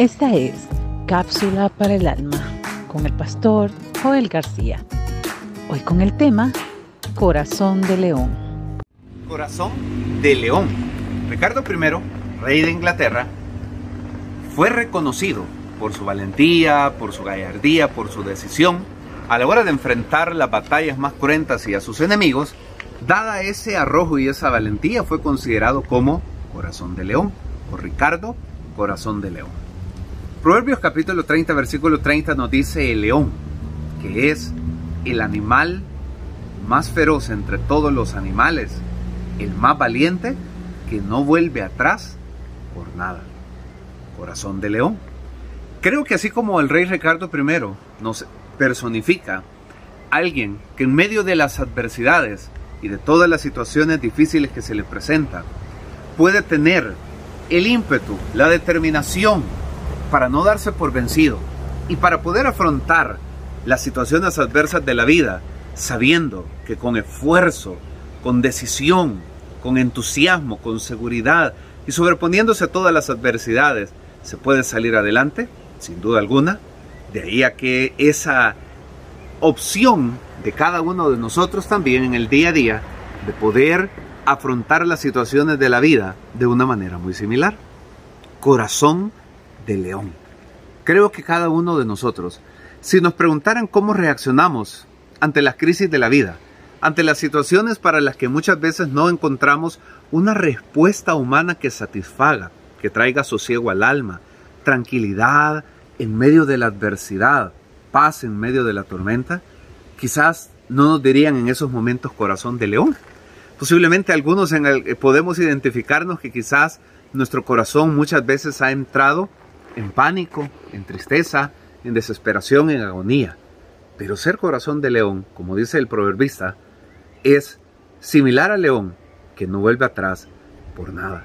Esta es Cápsula para el Alma con el pastor Joel García. Hoy con el tema Corazón de León. Corazón de León. Ricardo I, rey de Inglaterra, fue reconocido por su valentía, por su gallardía, por su decisión a la hora de enfrentar las batallas más cruentas y a sus enemigos. Dada ese arrojo y esa valentía, fue considerado como Corazón de León, o Ricardo, Corazón de León. Proverbios capítulo 30, versículo 30 nos dice el león, que es el animal más feroz entre todos los animales, el más valiente, que no vuelve atrás por nada. Corazón de león. Creo que así como el rey Ricardo I nos personifica alguien que en medio de las adversidades y de todas las situaciones difíciles que se le presentan, puede tener el ímpetu, la determinación, para no darse por vencido y para poder afrontar las situaciones adversas de la vida, sabiendo que con esfuerzo, con decisión, con entusiasmo, con seguridad y sobreponiéndose a todas las adversidades, se puede salir adelante, sin duda alguna. De ahí a que esa opción de cada uno de nosotros también en el día a día de poder afrontar las situaciones de la vida de una manera muy similar. Corazón de león. Creo que cada uno de nosotros, si nos preguntaran cómo reaccionamos ante las crisis de la vida, ante las situaciones para las que muchas veces no encontramos una respuesta humana que satisfaga, que traiga sosiego al alma, tranquilidad en medio de la adversidad, paz en medio de la tormenta, quizás no nos dirían en esos momentos corazón de león. Posiblemente algunos en el, podemos identificarnos que quizás nuestro corazón muchas veces ha entrado en pánico, en tristeza, en desesperación, en agonía. Pero ser corazón de león, como dice el proverbista, es similar al león que no vuelve atrás por nada.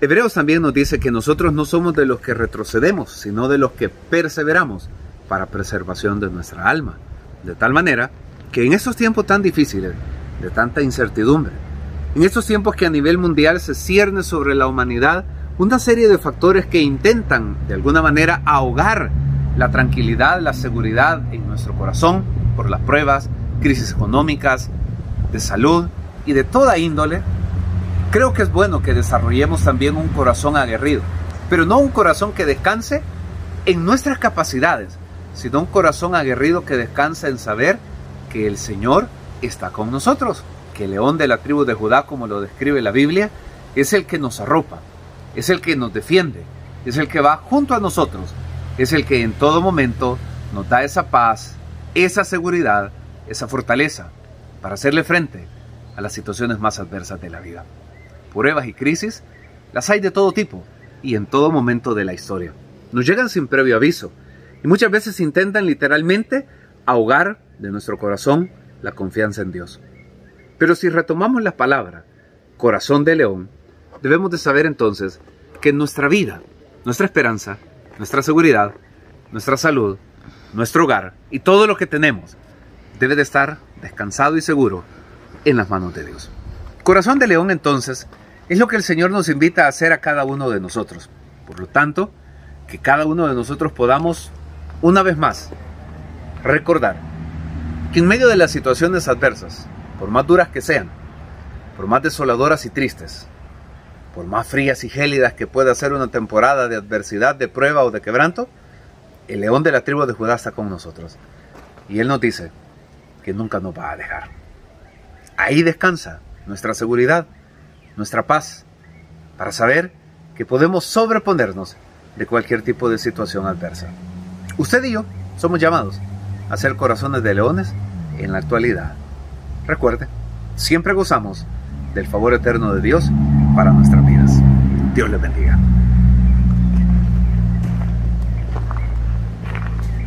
Hebreos también nos dice que nosotros no somos de los que retrocedemos, sino de los que perseveramos para preservación de nuestra alma. De tal manera que en estos tiempos tan difíciles, de tanta incertidumbre, en estos tiempos que a nivel mundial se cierne sobre la humanidad una serie de factores que intentan de alguna manera ahogar la tranquilidad, la seguridad en nuestro corazón por las pruebas, crisis económicas, de salud y de toda índole, creo que es bueno que desarrollemos también un corazón aguerrido, pero no un corazón que descanse en nuestras capacidades, sino un corazón aguerrido que descansa en saber que el Señor está con nosotros, que el león de la tribu de Judá, como lo describe la Biblia, es el que nos arropa, es el que nos defiende, es el que va junto a nosotros, es el que en todo momento nos da esa paz, esa seguridad, esa fortaleza para hacerle frente a las situaciones más adversas de la vida. Pruebas y crisis las hay de todo tipo y en todo momento de la historia. Nos llegan sin previo aviso y muchas veces intentan literalmente ahogar de nuestro corazón la confianza en Dios. Pero si retomamos la palabra corazón de león, debemos de saber entonces que nuestra vida, nuestra esperanza, nuestra seguridad, nuestra salud, nuestro hogar y todo lo que tenemos debe de estar descansado y seguro en las manos de Dios. Corazón de león entonces es lo que el Señor nos invita a hacer a cada uno de nosotros. Por lo tanto, que cada uno de nosotros podamos, una vez más, recordar que en medio de las situaciones adversas, por más duras que sean, por más desoladoras y tristes, por más frías y gélidas que pueda ser una temporada de adversidad, de prueba o de quebranto, el león de la tribu de Judá está con nosotros. Y Él nos dice que nunca nos va a dejar. Ahí descansa nuestra seguridad, nuestra paz, para saber que podemos sobreponernos de cualquier tipo de situación adversa. Usted y yo somos llamados a ser corazones de leones en la actualidad. Recuerde, siempre gozamos del favor eterno de Dios para nuestras vidas. Dios les bendiga.